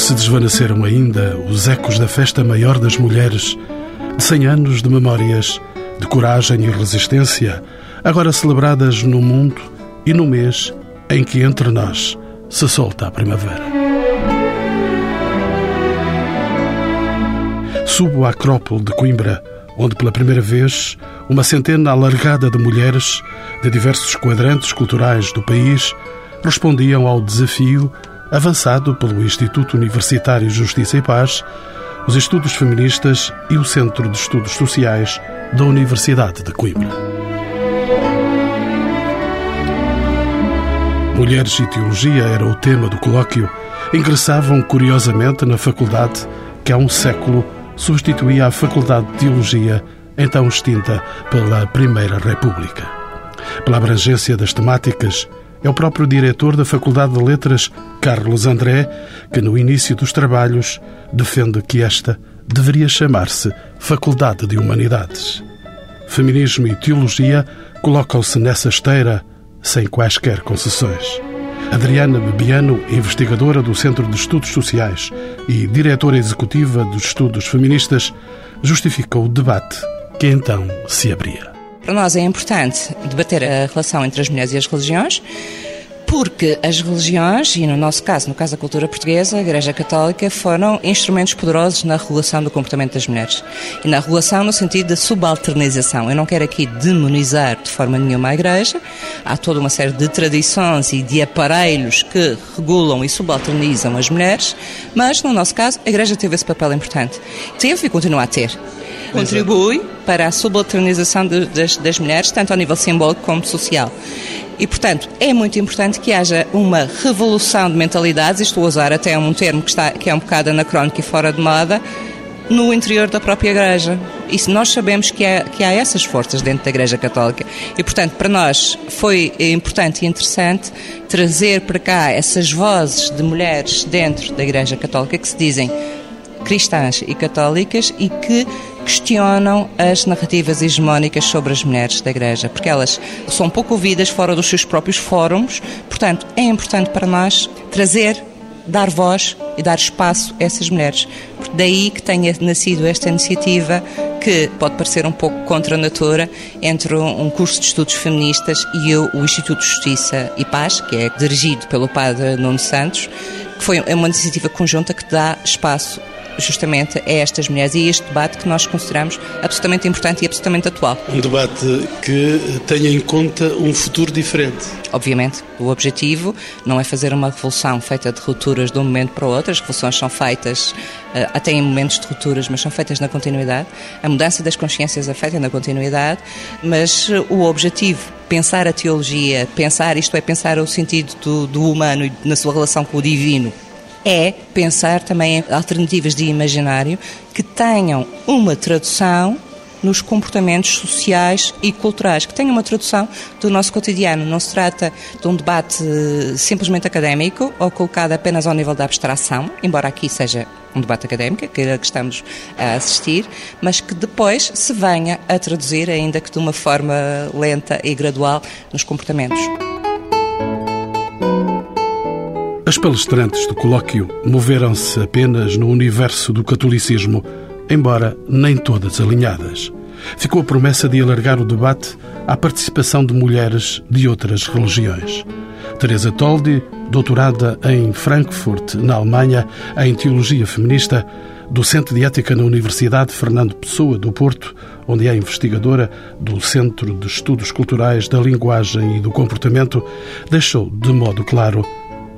se desvaneceram ainda os ecos da festa maior das mulheres, de cem anos de memórias, de coragem e resistência, agora celebradas no mundo e no mês em que entre nós se solta a primavera. Subo à Acrópole de Coimbra, onde pela primeira vez uma centena alargada de mulheres de diversos quadrantes culturais do país respondiam ao desafio avançado pelo Instituto Universitário Justiça e Paz, os Estudos Feministas e o Centro de Estudos Sociais da Universidade de Coimbra. Mulheres e Teologia era o tema do colóquio. Ingressavam curiosamente na faculdade que há um século substituía a Faculdade de Teologia, então extinta pela Primeira República. Pela abrangência das temáticas, é o próprio diretor da Faculdade de Letras, Carlos André, que no início dos trabalhos defende que esta deveria chamar-se Faculdade de Humanidades. Feminismo e teologia colocam-se nessa esteira sem quaisquer concessões. Adriana Bebiano, investigadora do Centro de Estudos Sociais e diretora executiva dos Estudos Feministas, justificou o debate que então se abria. Para nós é importante debater a relação entre as mulheres e as religiões, porque as religiões, e no nosso caso, no caso da cultura portuguesa, a Igreja Católica, foram instrumentos poderosos na regulação do comportamento das mulheres. E na regulação no sentido da subalternização. Eu não quero aqui demonizar de forma nenhuma a Igreja. Há toda uma série de tradições e de aparelhos que regulam e subalternizam as mulheres, mas no nosso caso, a Igreja teve esse papel importante. Teve e continua a ter contribui para a subalternização de, das, das mulheres, tanto ao nível simbólico como social. E, portanto, é muito importante que haja uma revolução de mentalidades, estou a usar até um termo que, está, que é um bocado anacrónico e fora de moda, no interior da própria Igreja. E nós sabemos que há, que há essas forças dentro da Igreja Católica. E, portanto, para nós foi importante e interessante trazer para cá essas vozes de mulheres dentro da Igreja Católica que se dizem cristãs e católicas e que questionam as narrativas hegemónicas sobre as mulheres da Igreja, porque elas são pouco ouvidas fora dos seus próprios fóruns. Portanto, é importante para nós trazer, dar voz e dar espaço a essas mulheres. Daí que tenha nascido esta iniciativa que pode parecer um pouco contra a natura entre um curso de estudos feministas e o Instituto de Justiça e Paz, que é dirigido pelo padre Nuno Santos, que foi uma iniciativa conjunta que dá espaço justamente a estas mulheres e a este debate que nós consideramos absolutamente importante e absolutamente atual. Um debate que tenha em conta um futuro diferente. Obviamente, o objetivo não é fazer uma revolução feita de rupturas de um momento para o outro, as revoluções são feitas eh, até em momentos de rupturas, mas são feitas na continuidade. A mudança das consciências é feita na continuidade, mas eh, o objetivo pensar a teologia, pensar, isto é, pensar o sentido do, do humano e na sua relação com o divino, é pensar também em alternativas de imaginário que tenham uma tradução nos comportamentos sociais e culturais, que tenham uma tradução do nosso cotidiano. Não se trata de um debate eh, simplesmente académico ou colocado apenas ao nível da abstração, embora aqui seja um debate académico, é que estamos a assistir, mas que depois se venha a traduzir, ainda que de uma forma lenta e gradual, nos comportamentos. As palestrantes do colóquio moveram-se apenas no universo do catolicismo, embora nem todas alinhadas. Ficou a promessa de alargar o debate à participação de mulheres de outras religiões. Teresa Toldi, doutorada em Frankfurt, na Alemanha, em Teologia Feminista, docente de ética na Universidade Fernando Pessoa do Porto, onde é investigadora do Centro de Estudos Culturais da Linguagem e do Comportamento, deixou de modo claro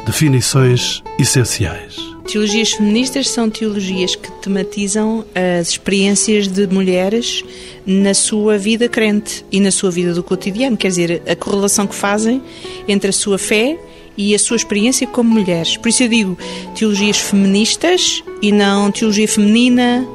definições essenciais. Teologias feministas são teologias que tematizam as experiências de mulheres na sua vida crente e na sua vida do cotidiano, quer dizer, a correlação que fazem entre a sua fé e a sua experiência como mulheres. Por isso eu digo teologias feministas e não teologia feminina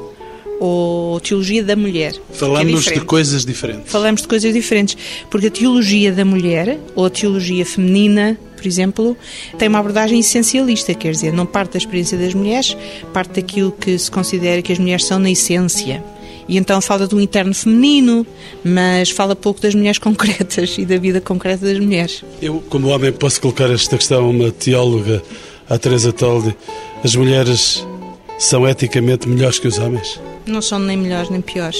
ou teologia da mulher. Falamos é de coisas diferentes. Falamos de coisas diferentes, porque a teologia da mulher ou a teologia feminina por exemplo, tem uma abordagem essencialista, quer dizer, não parte da experiência das mulheres, parte daquilo que se considera que as mulheres são na essência. E então fala do interno feminino, mas fala pouco das mulheres concretas e da vida concreta das mulheres. Eu, como homem, posso colocar esta questão a uma teóloga, a Teresa Toldi. As mulheres são eticamente melhores que os homens? Não são nem melhores nem piores.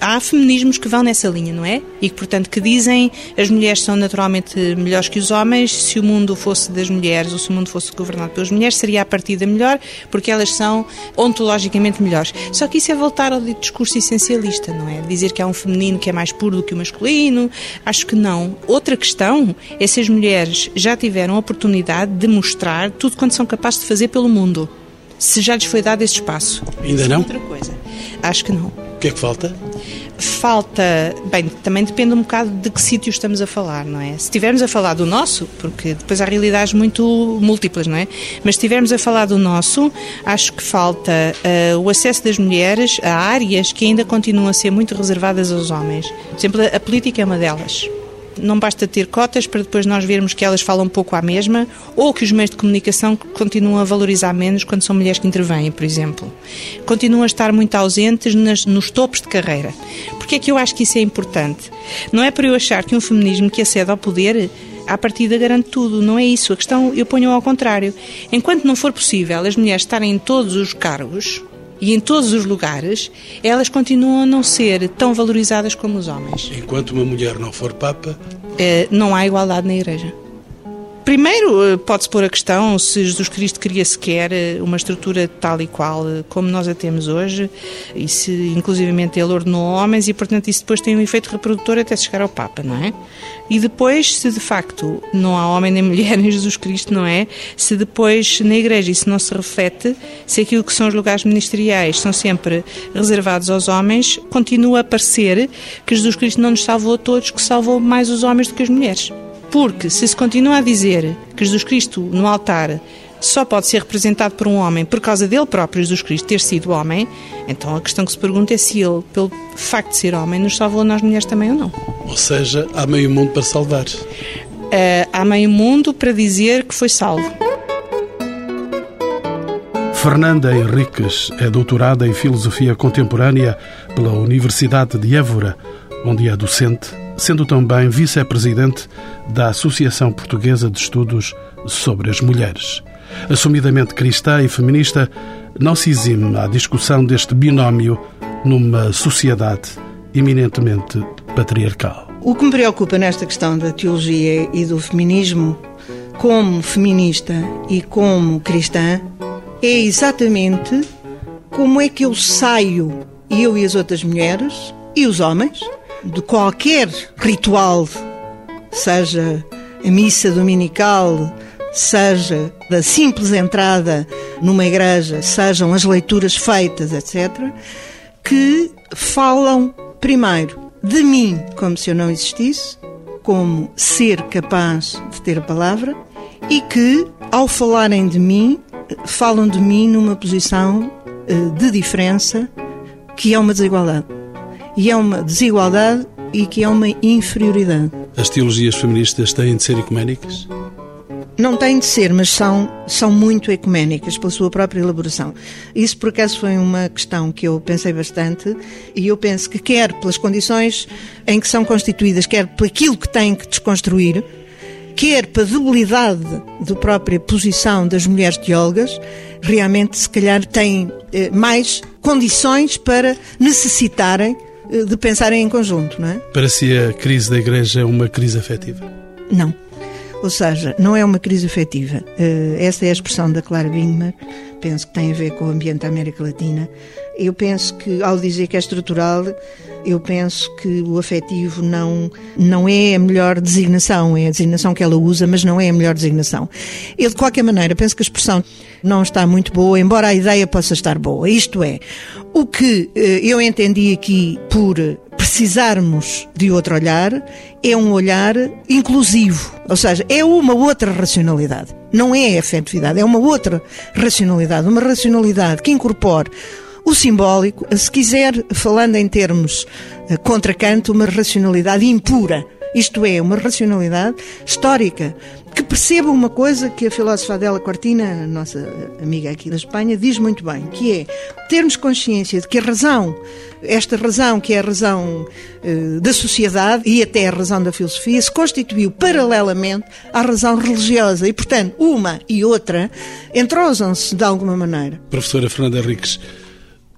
Há feminismos que vão nessa linha, não é? E que, portanto, que dizem as mulheres são naturalmente melhores que os homens, se o mundo fosse das mulheres ou se o mundo fosse governado pelas mulheres, seria a partida melhor, porque elas são ontologicamente melhores. Só que isso é voltar ao discurso essencialista, não é? Dizer que há um feminino que é mais puro do que o masculino. Acho que não. Outra questão é se as mulheres já tiveram a oportunidade de mostrar tudo quanto são capazes de fazer pelo mundo. Se já lhes foi dado esse espaço. Ainda não? Outra coisa. Acho que não que é que falta? Falta, bem, também depende um bocado de que sítio estamos a falar, não é? Se estivermos a falar do nosso, porque depois há realidades muito múltiplas, não é? Mas se estivermos a falar do nosso, acho que falta uh, o acesso das mulheres a áreas que ainda continuam a ser muito reservadas aos homens. Por exemplo, a política é uma delas não basta ter cotas para depois nós vermos que elas falam pouco à mesma ou que os meios de comunicação continuam a valorizar menos quando são mulheres que intervêm, por exemplo. Continuam a estar muito ausentes nas, nos topos de carreira. Porque é que eu acho que isso é importante? Não é para eu achar que um feminismo que acede ao poder à partida garante tudo, não é isso. A questão eu ponho ao contrário. Enquanto não for possível as mulheres estarem em todos os cargos, e em todos os lugares, elas continuam a não ser tão valorizadas como os homens. Enquanto uma mulher não for Papa, é, não há igualdade na Igreja. Primeiro, eh, pode-se pôr a questão se Jesus Cristo queria sequer eh, uma estrutura tal e qual eh, como nós a temos hoje, e se inclusivamente ele ordenou homens, e portanto isso depois tem um efeito reprodutor até chegar ao Papa, não é? E depois, se de facto não há homem nem mulher em Jesus Cristo, não é? Se depois na Igreja isso não se reflete, se aquilo que são os lugares ministeriais são sempre reservados aos homens, continua a parecer que Jesus Cristo não nos salvou a todos, que salvou mais os homens do que as mulheres. Porque se se continua a dizer que Jesus Cristo no altar só pode ser representado por um homem por causa dele próprio, Jesus Cristo, ter sido homem, então a questão que se pergunta é se ele, pelo facto de ser homem, nos salvou a nós mulheres também ou não. Ou seja, há meio mundo para salvar. Uh, há meio mundo para dizer que foi salvo. Fernanda Henriques é doutorada em Filosofia Contemporânea pela Universidade de Évora, onde é docente sendo também vice-presidente da Associação Portuguesa de Estudos sobre as Mulheres. Assumidamente cristã e feminista, não se exime à discussão deste binómio numa sociedade eminentemente patriarcal. O que me preocupa nesta questão da teologia e do feminismo, como feminista e como cristã, é exatamente como é que eu saio, eu e as outras mulheres, e os homens, de qualquer ritual, seja a missa dominical, seja da simples entrada numa igreja, sejam as leituras feitas, etc., que falam primeiro de mim como se eu não existisse, como ser capaz de ter a palavra, e que, ao falarem de mim, falam de mim numa posição eh, de diferença que é uma desigualdade e é uma desigualdade e que é uma inferioridade. As teologias feministas têm de ser ecuménicas? Não têm de ser, mas são, são muito ecuménicas pela sua própria elaboração. Isso, por acaso, foi uma questão que eu pensei bastante e eu penso que, quer pelas condições em que são constituídas, quer por aquilo que têm que desconstruir, quer pela debilidade da própria posição das mulheres teólogas, realmente, se calhar, têm eh, mais condições para necessitarem de pensarem em conjunto, não é? Para si a crise da Igreja é uma crise afetiva? Não. Ou seja, não é uma crise afetiva. Eh, essa é a expressão da Clara Bingmer, penso que tem a ver com o ambiente da América Latina. Eu penso que, ao dizer que é estrutural, eu penso que o afetivo não, não é a melhor designação, é a designação que ela usa, mas não é a melhor designação. Eu, de qualquer maneira, penso que a expressão não está muito boa, embora a ideia possa estar boa. Isto é, o que eh, eu entendi aqui por precisarmos de outro olhar é um olhar inclusivo, ou seja, é uma outra racionalidade. Não é afetividade, é uma outra racionalidade, uma racionalidade que incorpore o simbólico, se quiser, falando em termos eh, contra Kant, uma racionalidade impura. Isto é, uma racionalidade histórica que perceba uma coisa que a filósofa Adela Cortina, nossa amiga aqui da Espanha, diz muito bem, que é termos consciência de que a razão, esta razão que é a razão eh, da sociedade e até a razão da filosofia, se constituiu paralelamente à razão religiosa e, portanto, uma e outra entrosam-se de alguma maneira. Professora Fernanda Henriques,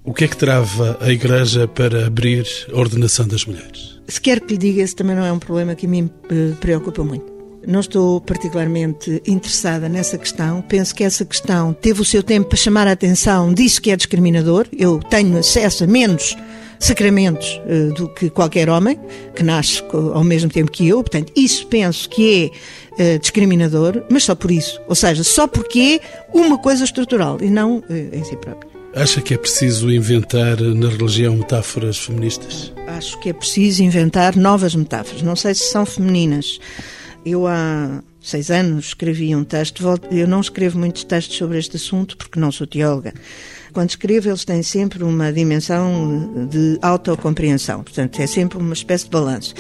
o que é que trava a Igreja para abrir a ordenação das mulheres? Se quer que lhe diga, esse também não é um problema que me eh, preocupa muito. Não estou particularmente interessada nessa questão. Penso que essa questão teve o seu tempo para chamar a atenção disso que é discriminador. Eu tenho acesso a menos sacramentos uh, do que qualquer homem, que nasce ao mesmo tempo que eu. Portanto, isso penso que é uh, discriminador, mas só por isso. Ou seja, só porque é uma coisa estrutural e não uh, em si próprio. Acha que é preciso inventar na religião metáforas feministas? Acho que é preciso inventar novas metáforas. Não sei se são femininas. Eu há seis anos escrevi um texto, eu não escrevo muitos textos sobre este assunto porque não sou teóloga. Quando escrevo, eles têm sempre uma dimensão de autocompreensão, portanto, é sempre uma espécie de balanço.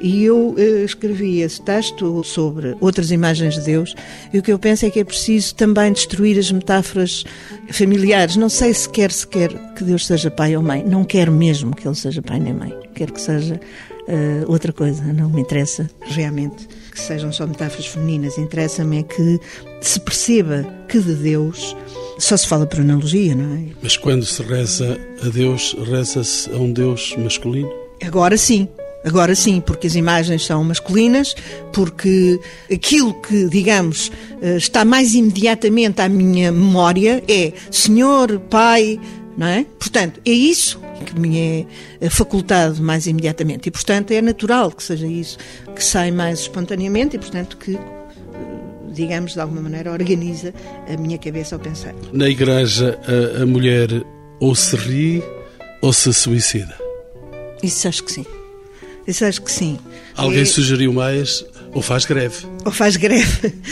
E eu eh, escrevi esse texto sobre outras imagens de Deus, e o que eu penso é que é preciso também destruir as metáforas familiares. Não sei se quer sequer que Deus seja pai ou mãe, não quero mesmo que ele seja pai nem mãe, quero que seja uh, outra coisa, não me interessa realmente que sejam só metáforas femininas, interessa-me é que se perceba que de Deus só se fala por analogia, não é? Mas quando se reza a Deus, reza-se a um Deus masculino? Agora sim. Agora sim, porque as imagens são masculinas, porque aquilo que, digamos, eh, está mais imediatamente à minha memória é Senhor, Pai, não é? Portanto, é isso que me é facultado mais imediatamente. E, portanto, é natural que seja isso que sai mais espontaneamente e, portanto, que, digamos, de alguma maneira organiza a minha cabeça ao pensar. Na igreja, a, a mulher ou se ri ou se suicida? Isso acho que sim. Isso acho que sim. Alguém é... sugeriu mais ou faz greve? Ou faz greve.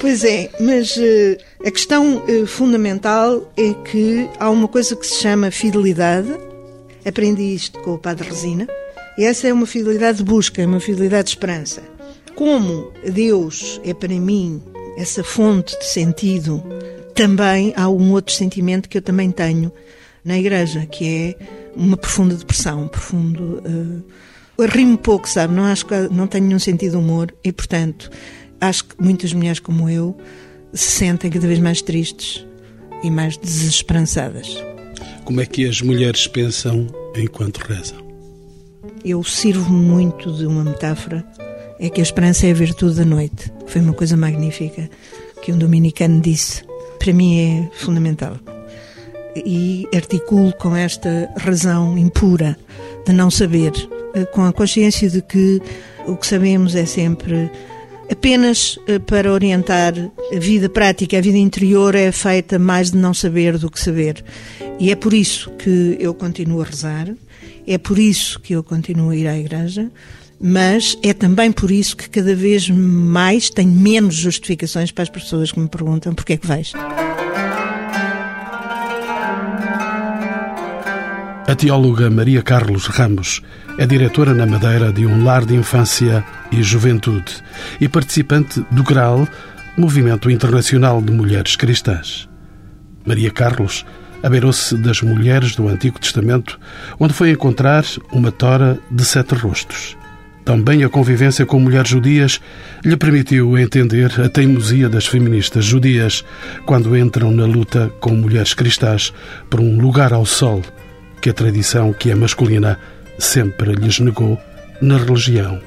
Pois é, mas uh, a questão uh, fundamental é que há uma coisa que se chama fidelidade Aprendi isto com o Padre Resina. E essa é uma fidelidade de busca, é uma fidelidade de esperança. Como Deus é para mim essa fonte de sentido, também há um outro sentimento que eu também tenho na Igreja, que é uma profunda depressão, um profundo. Uh, rimo pouco, sabe? Não, acho que, não tenho nenhum sentido de humor e, portanto, acho que muitas mulheres como eu se sentem cada vez mais tristes e mais desesperançadas. Como é que as mulheres pensam enquanto rezam? Eu sirvo muito de uma metáfora, é que a esperança é a virtude da noite. Foi uma coisa magnífica que um dominicano disse. Para mim é fundamental. E articulo com esta razão impura de não saber, com a consciência de que o que sabemos é sempre apenas eh, para orientar a vida prática, a vida interior é feita mais de não saber do que saber. E é por isso que eu continuo a rezar, é por isso que eu continuo a ir à igreja, mas é também por isso que cada vez mais tenho menos justificações para as pessoas que me perguntam porquê é que vais. A teóloga Maria Carlos Ramos é diretora na Madeira de um lar de infância e juventude e participante do GRAL, Movimento Internacional de Mulheres Cristãs. Maria Carlos abeirou-se das mulheres do Antigo Testamento, onde foi encontrar uma tora de sete rostos. Também a convivência com mulheres judias lhe permitiu entender a teimosia das feministas judias quando entram na luta com mulheres cristãs por um lugar ao sol que a tradição que é masculina sempre lhes negou na religião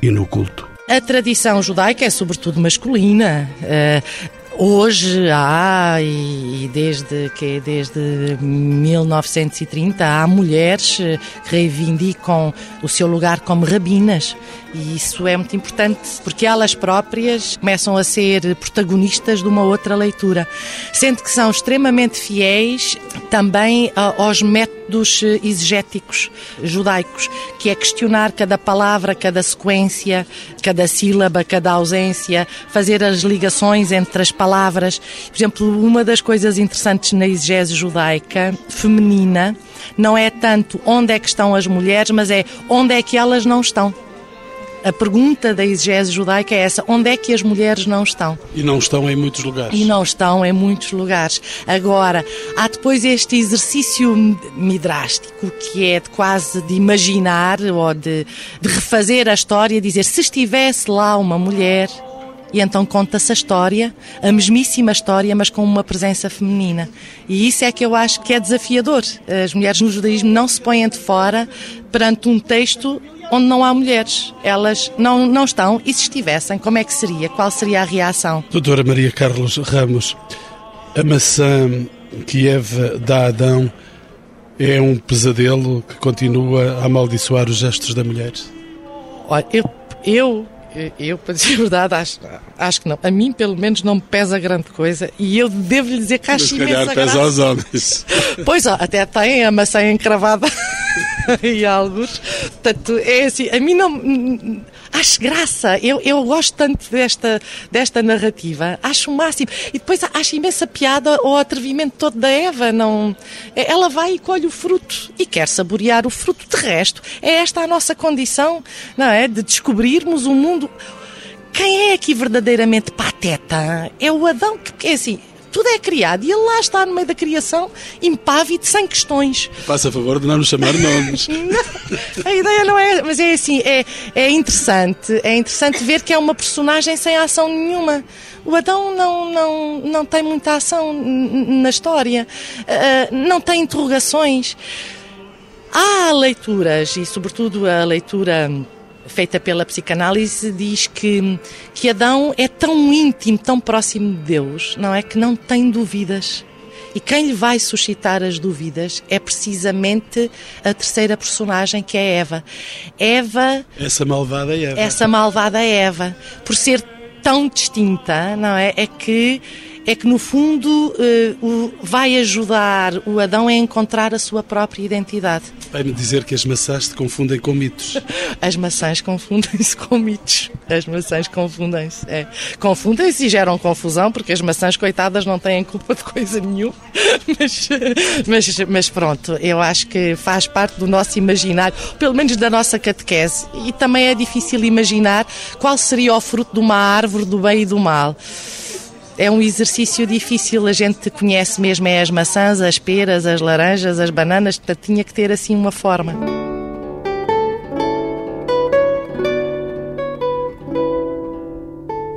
e no culto. A tradição judaica é sobretudo masculina. Uh, Hoje há, e desde que desde 1930, há mulheres que reivindicam o seu lugar como rabinas. E isso é muito importante porque elas próprias começam a ser protagonistas de uma outra leitura, sendo que são extremamente fiéis também aos métodos exegéticos judaicos, que é questionar cada palavra, cada sequência, cada sílaba, cada ausência, fazer as ligações entre as palavras. Por exemplo, uma das coisas interessantes na exegese judaica feminina não é tanto onde é que estão as mulheres, mas é onde é que elas não estão. A pergunta da exegese judaica é essa: onde é que as mulheres não estão? E não estão em muitos lugares. E não estão em muitos lugares. Agora, há depois este exercício midrástico que é de quase de imaginar ou de, de refazer a história, dizer se estivesse lá uma mulher e então conta-se a história, a mesmíssima história, mas com uma presença feminina. E isso é que eu acho que é desafiador. As mulheres no judaísmo não se põem de fora perante um texto onde não há mulheres. Elas não, não estão, e se estivessem, como é que seria? Qual seria a reação? Doutora Maria Carlos Ramos, a maçã que Eva dá a Adão é um pesadelo que continua a amaldiçoar os gestos da mulher? Olha, eu, eu eu, para dizer a verdade, acho, acho que não. A mim, pelo menos, não me pesa grande coisa. E eu devo lhe dizer que acho imensa pesa aos homens. Pois, ó, até tem a maçã encravada e alguns. Portanto, é assim, a mim não... Acho graça. Eu, eu gosto tanto desta, desta narrativa. Acho o máximo. E depois acho imensa piada o atrevimento todo da Eva. Não... Ela vai e colhe o fruto e quer saborear o fruto. De resto, é esta a nossa condição, não é? De descobrirmos um mundo quem é aqui verdadeiramente pateta? É o Adão que, é assim, tudo é criado e ele lá está no meio da criação, impávido, sem questões. Faça favor de não nos chamar nomes. não, a ideia não é, mas é assim, é, é interessante, é interessante ver que é uma personagem sem ação nenhuma. O Adão não, não, não tem muita ação na história, uh, não tem interrogações. Há leituras, e sobretudo a leitura feita pela psicanálise diz que, que Adão é tão íntimo, tão próximo de Deus, não é? Que não tem dúvidas. E quem lhe vai suscitar as dúvidas é precisamente a terceira personagem, que é Eva. Eva. Essa malvada Eva. Essa malvada Eva. Por ser tão distinta, não é? É que é que no fundo uh, vai ajudar o Adão a encontrar a sua própria identidade. Vai-me dizer que as maçãs se confundem com mitos. As maçãs confundem-se com mitos. As maçãs confundem-se. É. Confundem-se e geram confusão, porque as maçãs, coitadas, não têm culpa de coisa nenhuma. Mas, mas, mas pronto, eu acho que faz parte do nosso imaginário, pelo menos da nossa catequese. E também é difícil imaginar qual seria o fruto de uma árvore do bem e do mal é um exercício difícil. A gente conhece mesmo é as maçãs, as peras, as laranjas, as bananas, portanto tinha que ter assim uma forma.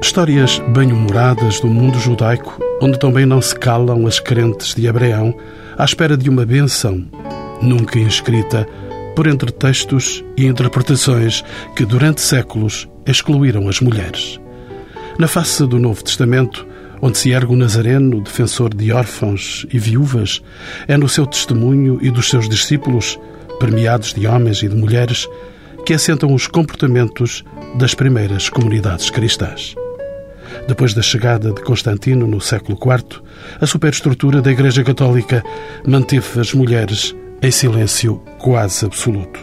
Histórias bem-humoradas do mundo judaico, onde também não se calam as crentes de Abraão, à espera de uma benção, nunca inscrita, por entre textos e interpretações que durante séculos excluíram as mulheres. Na face do Novo Testamento, onde se ergue o Nazareno, defensor de órfãos e viúvas, é no seu testemunho e dos seus discípulos, permeados de homens e de mulheres, que assentam os comportamentos das primeiras comunidades cristãs. Depois da chegada de Constantino no século IV, a superestrutura da Igreja Católica manteve as mulheres em silêncio quase absoluto.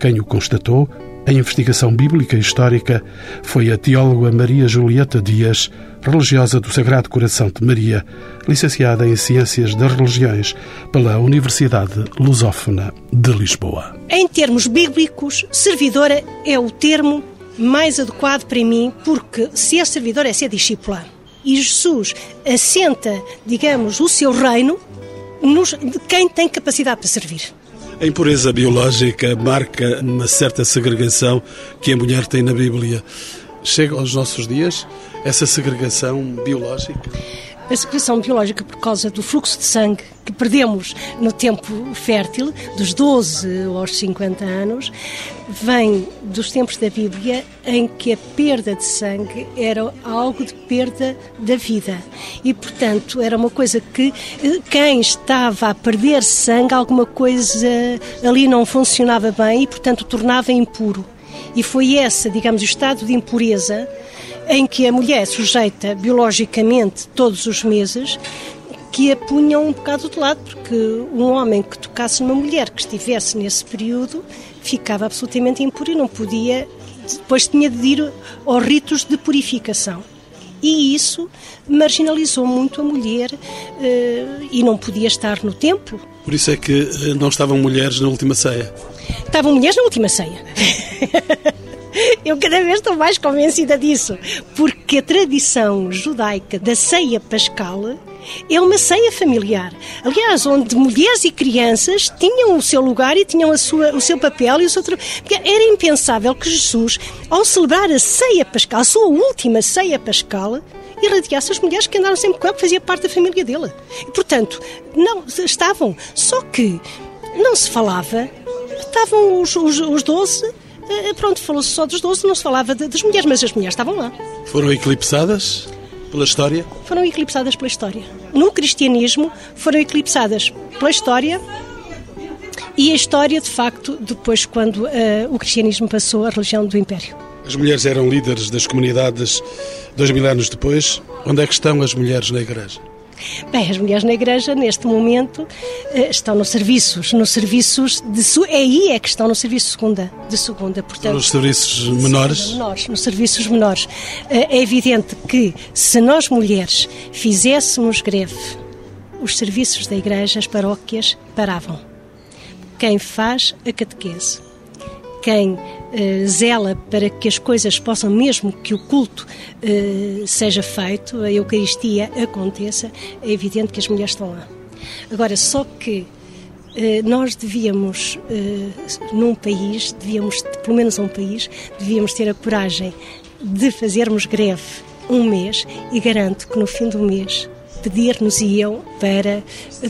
Quem o constatou a investigação bíblica e histórica foi a teóloga Maria Julieta Dias, religiosa do Sagrado Coração de Maria, licenciada em Ciências das Religiões pela Universidade Lusófona de Lisboa. Em termos bíblicos, servidora é o termo mais adequado para mim, porque ser servidor é ser discípula. E Jesus assenta, digamos, o seu reino nos, de quem tem capacidade para servir. A impureza biológica marca uma certa segregação que a mulher tem na Bíblia. Chega aos nossos dias essa segregação biológica? A secreção biológica por causa do fluxo de sangue que perdemos no tempo fértil, dos 12 aos 50 anos, vem dos tempos da Bíblia em que a perda de sangue era algo de perda da vida. E, portanto, era uma coisa que eh, quem estava a perder sangue, alguma coisa ali não funcionava bem e, portanto, tornava impuro. E foi esse, digamos, o estado de impureza em que a mulher sujeita biologicamente todos os meses que a punham um bocado de lado, porque um homem que tocasse numa mulher que estivesse nesse período ficava absolutamente impuro e não podia, depois tinha de ir aos ritos de purificação. E isso marginalizou muito a mulher eh, e não podia estar no templo. Por isso é que eh, não estavam mulheres na última ceia? Estavam mulheres na última ceia. Eu cada vez estou mais convencida disso, porque a tradição judaica da ceia pascal é uma ceia familiar. Aliás, onde mulheres e crianças tinham o seu lugar e tinham a sua, o seu papel e o seu era impensável que Jesus, ao celebrar a ceia pascal, a sua última ceia pascal, irradiasse as mulheres que andaram sempre com ele, que fazia parte da família dele. E, portanto, não, estavam. Só que não se falava, estavam os, os, os 12 eh, pronto, falou-se só dos 12, não se falava de, das mulheres, mas as mulheres estavam lá. Foram eclipsadas pela história? Foram eclipsadas pela história. No cristianismo, foram eclipsadas pela história e a história, de facto, depois quando uh, o cristianismo passou a religião do Império. As mulheres eram líderes das comunidades dois mil anos depois. Onde é que estão as mulheres na Igreja? Bem, as mulheres na igreja, neste momento, eh, estão nos serviços, nos serviços de é aí é que estão no serviço segunda, de segunda, portanto. Nos serviços menores? menores? Nos serviços menores. Eh, é evidente que se nós mulheres fizéssemos greve, os serviços da igreja, as paróquias, paravam. Quem faz a catequese, quem eh, zela para que as coisas possam, mesmo que o culto eh, seja feito, a Eucaristia aconteça, é evidente que as mulheres estão lá. Agora, só que eh, nós devíamos, num país, devíamos, pelo menos um país, devíamos ter a coragem de fazermos greve um mês e garanto que no fim do mês pedir-nos-iam para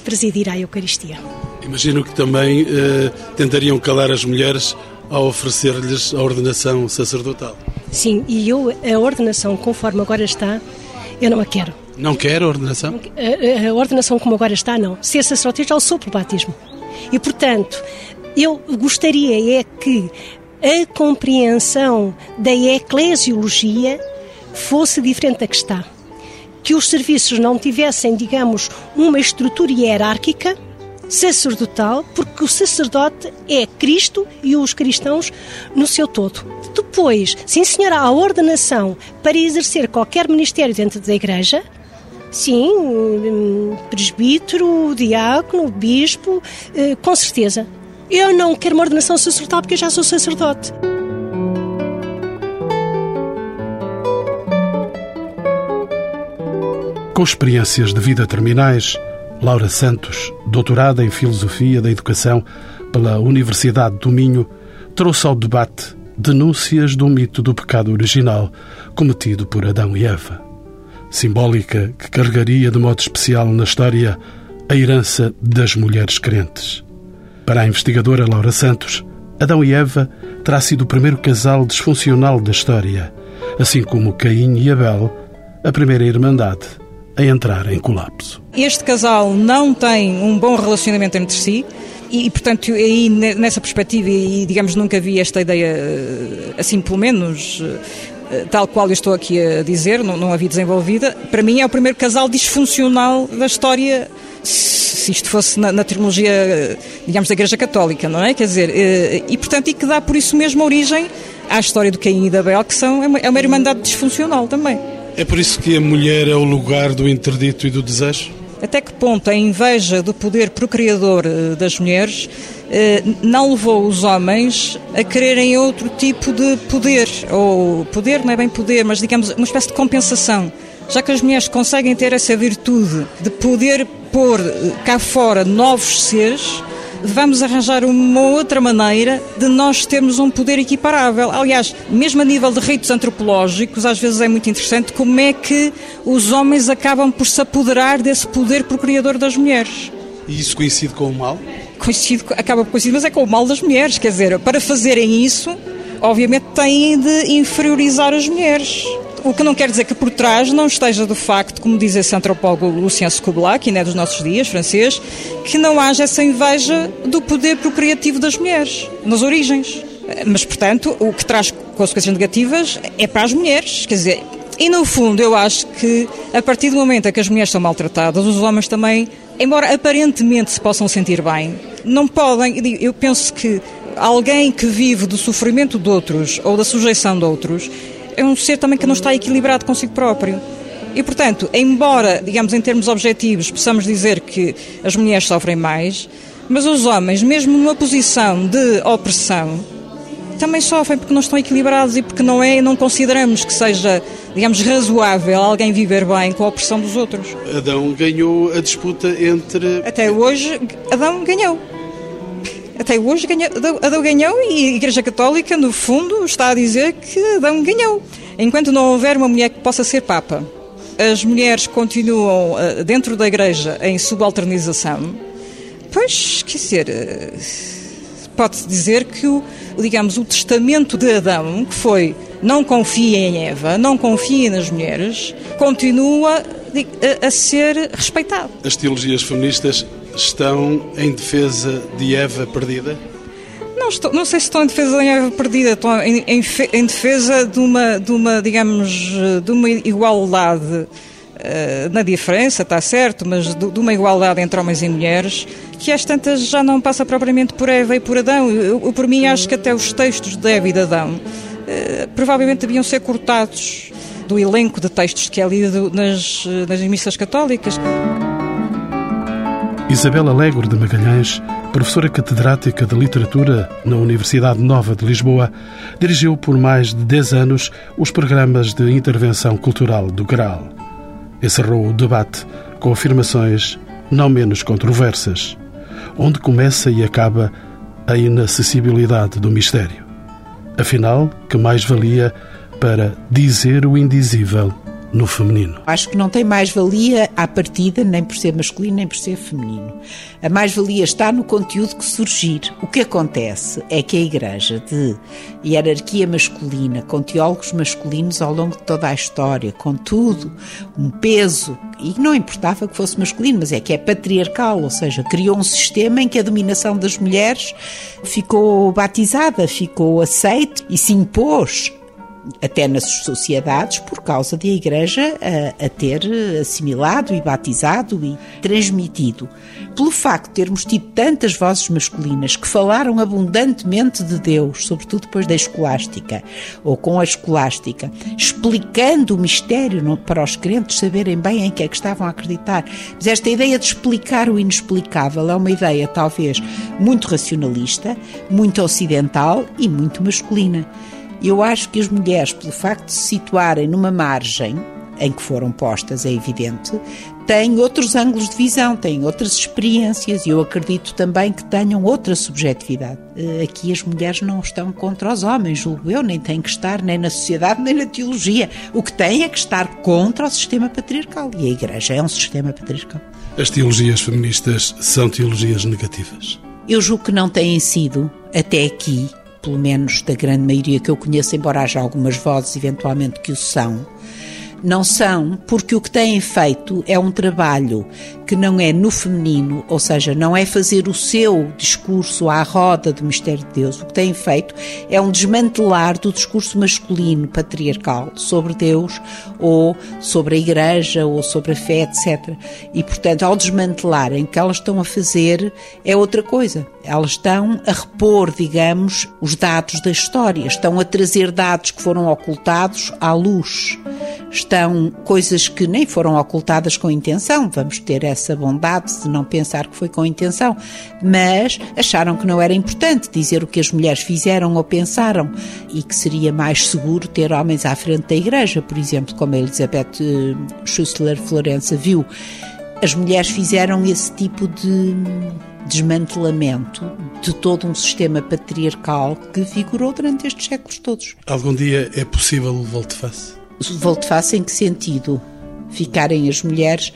presidir a Eucaristia. Imagino que também eh, tentariam calar as mulheres ao oferecer-lhes a ordenação sacerdotal. Sim, e eu, a ordenação conforme agora está, eu não a quero. Não quer a ordenação? A, a, a ordenação como agora está, não. Ser sacerdote já sou pelo batismo. E, portanto, eu gostaria é que a compreensão da eclesiologia fosse diferente da que está. Que os serviços não tivessem, digamos, uma estrutura hierárquica, sacerdotal, porque o sacerdote é Cristo e os cristãos no seu todo. Depois, sim senhora, a ordenação para exercer qualquer ministério dentro da igreja, sim, hum, presbítero, diácono, bispo, eh, com certeza. Eu não quero uma ordenação sacerdotal porque eu já sou sacerdote. Com experiências de vida terminais, Laura Santos, doutorada em Filosofia da Educação pela Universidade do Minho, trouxe ao debate denúncias do mito do pecado original cometido por Adão e Eva. Simbólica que carregaria de modo especial na história a herança das mulheres crentes. Para a investigadora Laura Santos, Adão e Eva terá sido o primeiro casal disfuncional da história, assim como Caim e Abel, a primeira irmandade a entrar em colapso. Este casal não tem um bom relacionamento entre si. E, portanto, aí nessa perspectiva, e digamos, nunca vi esta ideia eh, assim, pelo menos eh, tal qual eu estou aqui a dizer, não, não havia desenvolvida, para mim é o primeiro casal disfuncional da história, se isto fosse na, na terminologia, digamos, da Igreja Católica, não é? Quer dizer, eh, e portanto, e que dá por isso mesmo origem à história do Caim e da Abel, que são, é uma, é uma irmandade disfuncional também. É por isso que a mulher é o lugar do interdito e do desejo? Até que ponto a inveja do poder procriador eh, das mulheres eh, não levou os homens a quererem outro tipo de poder? Ou poder não é bem poder, mas digamos uma espécie de compensação. Já que as mulheres conseguem ter essa virtude de poder pôr eh, cá fora novos seres, vamos arranjar uma outra maneira de nós termos um poder equiparável. Aliás, mesmo a nível de ritos antropológicos, às vezes é muito interessante como é que os homens acabam por se apoderar desse poder procriador das mulheres. E isso coincide com o mal? Coincide, acaba por coincidir, mas é com o mal das mulheres. Quer dizer, para fazerem isso, obviamente têm de inferiorizar as mulheres. O que não quer dizer que por trás não esteja do facto, como diz esse antropólogo Lucien Scoblat, que é dos nossos dias, francês, que não haja essa inveja do poder procriativo das mulheres, nas origens. Mas, portanto, o que traz consequências negativas é para as mulheres. Quer dizer, e no fundo, eu acho que a partir do momento em que as mulheres são maltratadas, os homens também, embora aparentemente se possam sentir bem, não podem. Eu penso que alguém que vive do sofrimento de outros ou da sujeição de outros é um ser também que não está equilibrado consigo próprio. E, portanto, embora, digamos, em termos objetivos, possamos dizer que as mulheres sofrem mais, mas os homens, mesmo numa posição de opressão, também sofrem porque não estão equilibrados e porque não é, não consideramos que seja, digamos, razoável alguém viver bem com a opressão dos outros. Adão ganhou a disputa entre. Até hoje, Adão ganhou. Até hoje Adão ganhou e a Igreja Católica, no fundo, está a dizer que Adão ganhou. Enquanto não houver uma mulher que possa ser Papa, as mulheres continuam eh, dentro da Igreja em subalternização, pois, quer dizer, eh, pode-se dizer que o, digamos, o testamento de Adão, que foi não confie em Eva, não confie nas mulheres, continua a ser respeitado. As teologias feministas estão em defesa de Eva perdida? Não, estou, não sei se estão em defesa de Eva perdida, estão em, em, em, defesa de uma, de uma, digamos, de uma igualdade uh, na diferença, está certo, mas de, uma igualdade entre homens e mulheres, que às tantas já não passa propriamente por Eva e por Adão. Eu, eu por mim, acho que até os textos de Eva e de Adão uh, provavelmente deviam ser cortados do elenco de textos que é lido nas, nas missas católicas. Isabel Alegre de Magalhães, professora catedrática de Literatura na Universidade Nova de Lisboa, dirigiu por mais de 10 anos os programas de intervenção cultural do Graal. Encerrou o debate com afirmações não menos controversas, onde começa e acaba a inacessibilidade do mistério. Afinal, que mais valia para dizer o indizível no feminino. Acho que não tem mais-valia à partida, nem por ser masculino, nem por ser feminino. A mais-valia está no conteúdo que surgir. O que acontece é que a Igreja, de hierarquia masculina, com teólogos masculinos ao longo de toda a história, com tudo, um peso, e não importava que fosse masculino, mas é que é patriarcal, ou seja, criou um sistema em que a dominação das mulheres ficou batizada, ficou aceite e se impôs até nas sociedades, por causa de a Igreja a, a, ter assimilado e batizado e transmitido. Pelo facto de termos tido tantas vozes masculinas que falaram abundantemente de Deus, sobretudo depois da escolástica, ou com a escolástica, explicando o mistério para os crentes saberem bem em que é que estavam a acreditar. Mas esta ideia de explicar o inexplicável é uma ideia talvez muito racionalista, muito ocidental e muito masculina. Eu acho que as mulheres, pelo facto de se situarem numa margem em que foram postas, é evidente, têm outros ângulos de visão, têm outras experiências e eu acredito também que tenham outra subjetividade. Eh, aqui as mulheres não estão contra os homens, julgo eu, nem têm que estar nem na sociedade nem na teologia. O que têm é que estar contra o sistema patriarcal e a Igreja é um sistema patriarcal. As teologias feministas são teologias negativas? Eu julgo que não têm sido, até aqui, pelo menos da grande maioria que eu conheço, embora haja algumas vozes eventualmente que o são, não são, porque o que têm feito é um trabalho que não é no feminino, ou seja, não é fazer o seu discurso à roda do mistério de Deus. O que têm feito é um desmantelar do discurso masculino patriarcal sobre Deus ou sobre a igreja ou sobre a fé, etc. E, portanto, ao desmantelarem, o que elas estão a fazer é outra coisa. Elas estão a repor, digamos, os dados da história, estão a trazer dados que foram ocultados à luz estão coisas que nem foram ocultadas com intenção, vamos ter essa bondade de não pensar que foi com intenção, mas acharam que não era importante dizer o que as mulheres fizeram ou pensaram e que seria mais seguro ter homens à frente da igreja, por exemplo, como a Elizabeth eh, Schussler Florença viu. As mulheres fizeram esse tipo de desmantelamento de todo um sistema patriarcal que vigorou durante estes séculos todos. Algum dia é possível o volte-face? Volte-face em que sentido? Ficarem as mulheres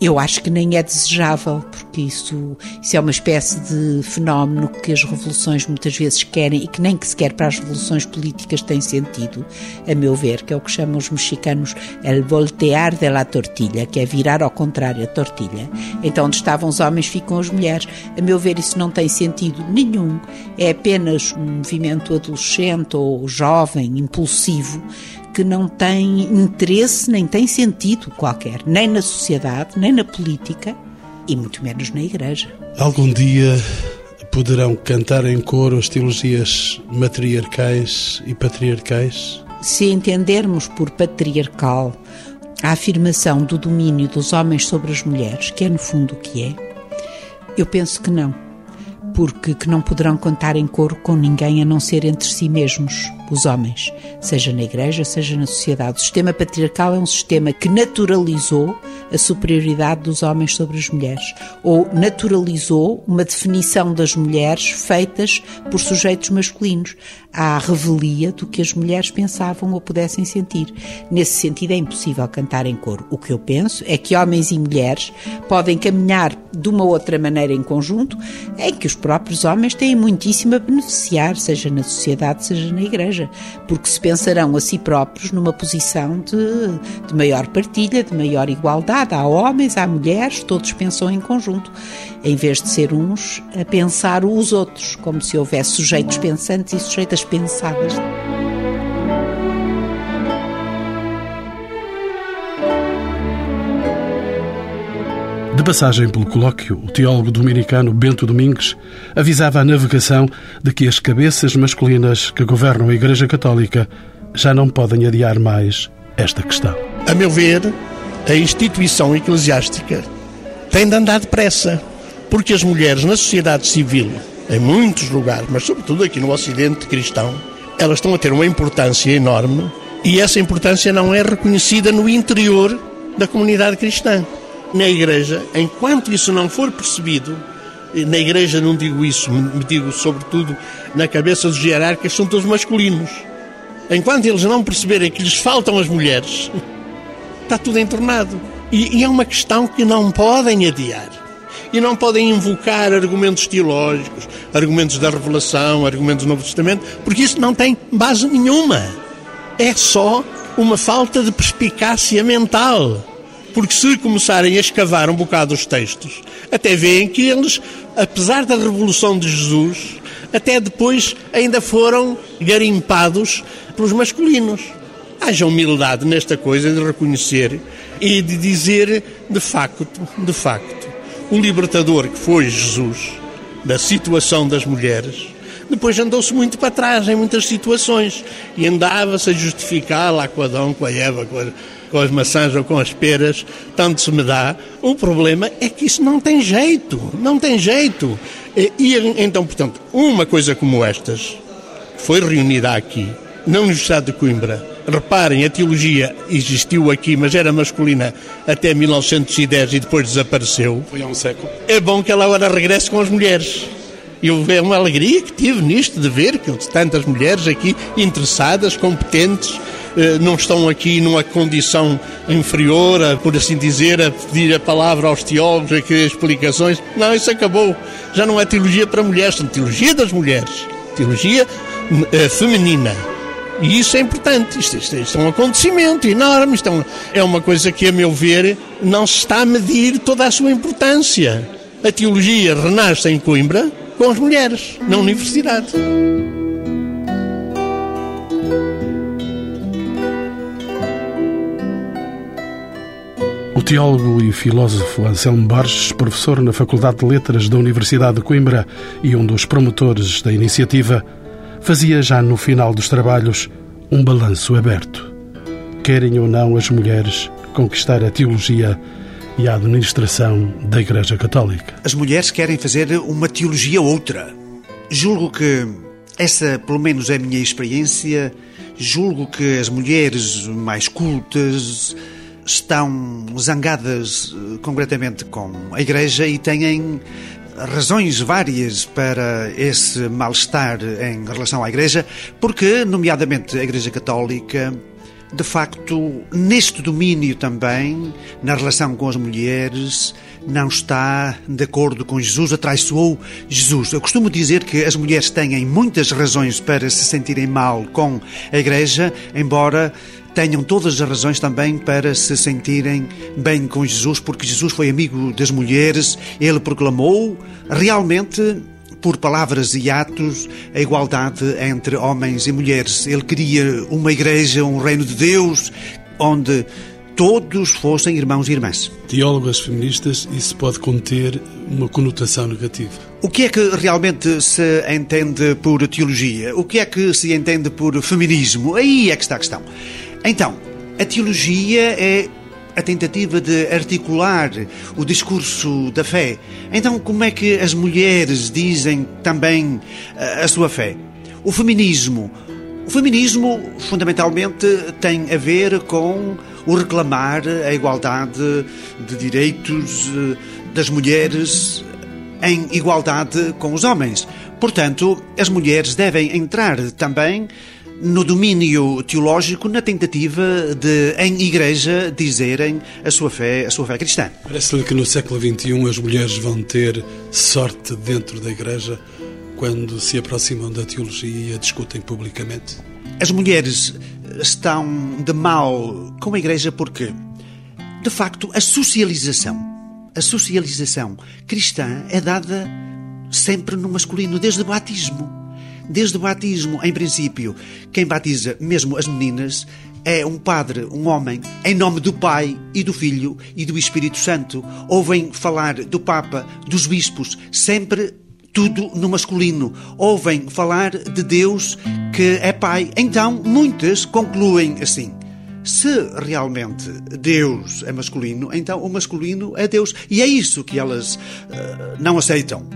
eu acho que nem é desejável, porque isso, isso é uma espécie de fenómeno que as revoluções muitas vezes querem e que nem que sequer para as revoluções políticas tem sentido, a meu ver, que é o que chamam os mexicanos el voltear de la tortilha, que é virar ao contrário a tortilha. Então, onde estavam os homens, ficam as mulheres. A meu ver, isso não tem sentido nenhum. É apenas um movimento adolescente ou jovem, impulsivo, que não tem interesse nem tem sentido qualquer, nem na sociedade, nem na política e muito menos na Igreja. Algum dia poderão cantar em coro as teologias matriarcais e patriarcais? Se entendermos por patriarcal a afirmação do domínio dos homens sobre as mulheres, que é no fundo o que é, eu penso que não. porque que não poderão cantar em coro com ninguém a não ser entre si mesmos, os homens, seja na igreja, seja na sociedade. O sistema patriarcal é um sistema que naturalizou a superioridade dos homens sobre as mulheres, ou naturalizou uma definição das mulheres feitas por sujeitos masculinos, à revelia do que as mulheres pensavam ou pudessem sentir. Nesse sentido, é impossível cantar em coro. O que eu penso é que homens e mulheres podem caminhar de uma outra maneira em conjunto, em que os próprios homens têm muitíssimo a beneficiar, seja na sociedade, seja na igreja, porque se pensarão a si próprios numa posição de, de maior partilha, de maior igualdade. Há homens, há mulheres, todos pensam em conjunto, em vez de ser uns a pensar os outros, como se houvesse sujeitos pensantes e sujeitas pensadas. De passagem pelo colóquio, o teólogo dominicano Bento Domingues avisava a navegação de que as cabeças masculinas que governam a Igreja Católica já não podem adiar mais esta questão. A meu ver, a instituição eclesiástica tem de andar depressa, porque as mulheres na sociedade civil, em muitos lugares, mas sobretudo aqui no Ocidente cristão, elas estão a ter uma importância enorme e essa importância não é reconhecida no interior da comunidade cristã na igreja, enquanto isso não for percebido, na igreja não digo isso, me digo sobretudo na cabeça dos hierarcas, são todos masculinos. Enquanto eles não perceberem que lhes faltam as mulheres, está tudo entornado. E, e é uma questão que não podem adiar. E não podem invocar argumentos teológicos, argumentos da revelação, argumentos do Novo Testamento, porque isso não tem base nenhuma. É só uma falta de perspicácia mental. Porque se começarem a escavar um bocado os textos, até veem que eles, apesar da revolução de Jesus, até depois ainda foram garimpados pelos masculinos. Haja humildade nesta coisa de reconhecer e de dizer, de facto, de facto, o libertador que foi Jesus, da situação das mulheres, depois andou-se muito para trás em muitas situações e andava-se a justificar lá com Adão, com a Eva, com a com as maçãs ou com as peras, tanto se me dá. O problema é que isso não tem jeito, não tem jeito. E então, portanto, uma coisa como estas foi reunida aqui, na Universidade de Coimbra. Reparem, a teologia existiu aqui, mas era masculina até 1910 e depois desapareceu. Foi há um século. É bom que ela agora regresse com as mulheres. Eu é uma alegria que tive nisto de ver que tantas mulheres aqui interessadas, competentes, não estão aqui numa condição inferior, a, por assim dizer, a pedir a palavra aos teólogos, a querer explicações. Não, isso acabou. Já não é teologia para mulheres, são teologia das mulheres. Teologia uh, feminina. E isso é importante. Isto, isto, isto, é um acontecimento enorme. Isto é uma coisa que, a meu ver, não se está a medir toda a sua importância. A teologia renasce em Coimbra com as mulheres, na universidade. Teólogo e filósofo Anselmo Borges, professor na Faculdade de Letras da Universidade de Coimbra e um dos promotores da iniciativa, fazia já no final dos trabalhos um balanço aberto. Querem ou não as mulheres conquistar a teologia e a administração da Igreja Católica? As mulheres querem fazer uma teologia outra. Julgo que essa, pelo menos, é a minha experiência. Julgo que as mulheres mais cultas, estão zangadas eh, concretamente com a Igreja e têm razões várias para esse mal-estar em relação à Igreja, porque, nomeadamente, a Igreja Católica, de facto, neste domínio também, na relação com as mulheres, não está de acordo com Jesus, atraiçoou Jesus. Eu costumo dizer que as mulheres têm muitas razões para se sentirem mal com a Igreja, embora tenham todas as razões também para se sentirem bem com Jesus, porque Jesus foi amigo das mulheres, ele proclamou realmente por palavras e atos, a igualdade entre homens e mulheres. Ele queria uma igreja, um reino de Deus, onde todos fossem irmãos e irmãs. Teólogas feministas, isso pode conter uma conotação negativa. O que é que realmente se entende por teologia? O que é que se entende por feminismo? Aí é que está a questão. Então, a teologia é a tentativa de articular o discurso da fé. Então, como é que as mulheres dizem também eh, a sua fé? O feminismo. O feminismo, fundamentalmente, tem a ver com o reclamar a igualdade de direitos eh, das mulheres em igualdade com os homens. Portanto, as mulheres devem entrar também no domínio teológico na tentativa de, em igreja, dizerem a sua fé, a sua fé cristã. Parece-lhe que no século XXI as mulheres vão ter sorte dentro da igreja quando se aproximam da teologia e a discutem publicamente? As mulheres estão de mal com a igreja porque, de facto, a socialização, a socialização cristã é dada sempre no masculino, desde o batismo. Desde o batismo, em princípio, quem batiza, mesmo as meninas, é um padre, um homem, em nome do Pai e do Filho e do Espírito Santo. Ouvem falar do Papa, dos bispos, sempre tudo no masculino. Ouvem falar de Deus que é Pai. Então, muitas concluem assim. Se realmente Deus é masculino, então o masculino é Deus. E é isso que elas uh, não aceitam.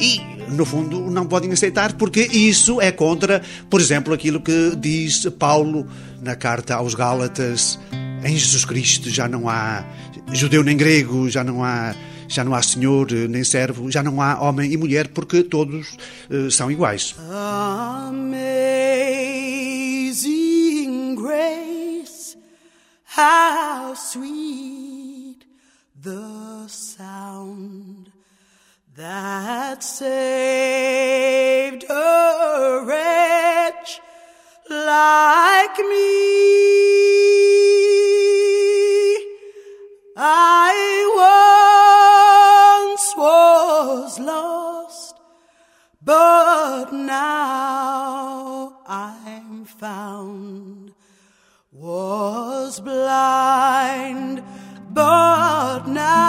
E, no fundo, não podem aceitar porque isso é contra, por exemplo, aquilo que diz Paulo na carta aos Gálatas: em Jesus Cristo já não há judeu nem grego, já não há já não há senhor nem servo, já não há homem e mulher, porque todos uh, são iguais. Amazing grace, how sweet the sound that saved a wretch like me. I once was lost, but now I'm found. Was blind, but now.